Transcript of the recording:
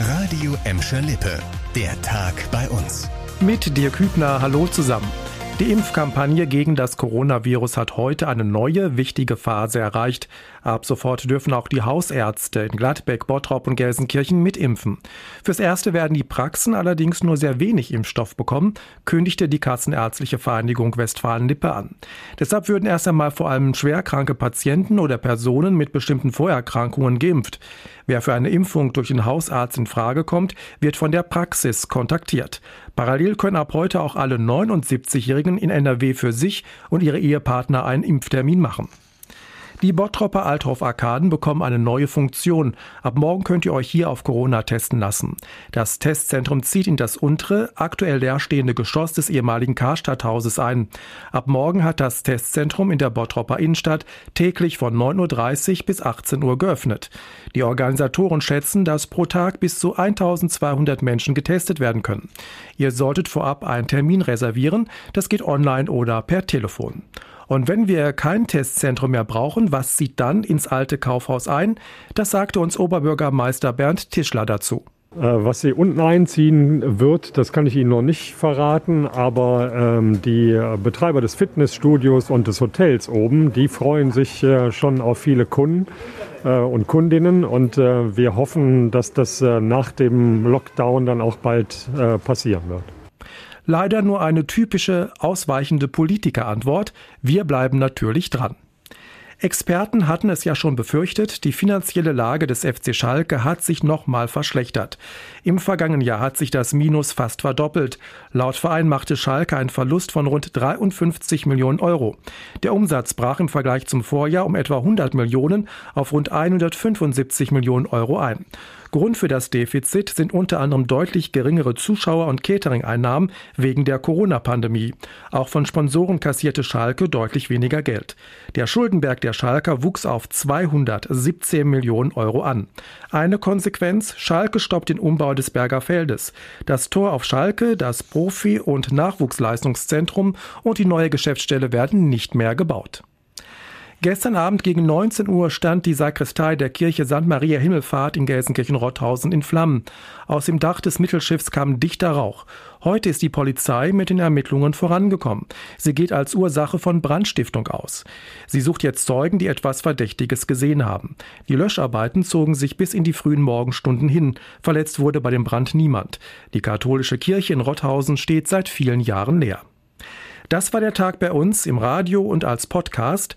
Radio Emscher Lippe. Der Tag bei uns. Mit dir Kübner, hallo zusammen. Die Impfkampagne gegen das Coronavirus hat heute eine neue, wichtige Phase erreicht. Ab sofort dürfen auch die Hausärzte in Gladbeck, Bottrop und Gelsenkirchen mitimpfen. Fürs Erste werden die Praxen allerdings nur sehr wenig Impfstoff bekommen, kündigte die Kassenärztliche Vereinigung Westfalen-Lippe an. Deshalb würden erst einmal vor allem schwerkranke Patienten oder Personen mit bestimmten Vorerkrankungen geimpft. Wer für eine Impfung durch den Hausarzt in Frage kommt, wird von der Praxis kontaktiert. Parallel können ab heute auch alle 79-Jährigen in NRW für sich und ihre Ehepartner einen Impftermin machen. Die Bottropper Althof-Arkaden bekommen eine neue Funktion. Ab morgen könnt ihr euch hier auf Corona testen lassen. Das Testzentrum zieht in das untere, aktuell leerstehende Geschoss des ehemaligen Karstadthauses ein. Ab morgen hat das Testzentrum in der Bottropper Innenstadt täglich von 9.30 Uhr bis 18 Uhr geöffnet. Die Organisatoren schätzen, dass pro Tag bis zu 1200 Menschen getestet werden können. Ihr solltet vorab einen Termin reservieren. Das geht online oder per Telefon. Und wenn wir kein Testzentrum mehr brauchen, was zieht dann ins alte Kaufhaus ein? Das sagte uns Oberbürgermeister Bernd Tischler dazu. Äh, was sie unten einziehen wird, das kann ich Ihnen noch nicht verraten, aber ähm, die Betreiber des Fitnessstudios und des Hotels oben, die freuen sich äh, schon auf viele Kunden äh, und Kundinnen und äh, wir hoffen, dass das äh, nach dem Lockdown dann auch bald äh, passieren wird. Leider nur eine typische ausweichende Politikerantwort. Wir bleiben natürlich dran. Experten hatten es ja schon befürchtet, die finanzielle Lage des FC Schalke hat sich nochmal verschlechtert. Im vergangenen Jahr hat sich das Minus fast verdoppelt. Laut Verein machte Schalke einen Verlust von rund 53 Millionen Euro. Der Umsatz brach im Vergleich zum Vorjahr um etwa 100 Millionen auf rund 175 Millionen Euro ein. Grund für das Defizit sind unter anderem deutlich geringere Zuschauer- und Catering-Einnahmen wegen der Corona-Pandemie. Auch von Sponsoren kassierte Schalke deutlich weniger Geld. Der Schuldenberg der Schalker wuchs auf 217 Millionen Euro an. Eine Konsequenz, Schalke stoppt den Umbau des Berger Feldes. Das Tor auf Schalke, das Profi- und Nachwuchsleistungszentrum und die neue Geschäftsstelle werden nicht mehr gebaut. Gestern Abend gegen 19 Uhr stand die Sakristei der Kirche St. Maria Himmelfahrt in Gelsenkirchen-Rotthausen in Flammen. Aus dem Dach des Mittelschiffs kam dichter Rauch. Heute ist die Polizei mit den Ermittlungen vorangekommen. Sie geht als Ursache von Brandstiftung aus. Sie sucht jetzt Zeugen, die etwas Verdächtiges gesehen haben. Die Löscharbeiten zogen sich bis in die frühen Morgenstunden hin. Verletzt wurde bei dem Brand niemand. Die katholische Kirche in Rotthausen steht seit vielen Jahren leer. Das war der Tag bei uns im Radio und als Podcast.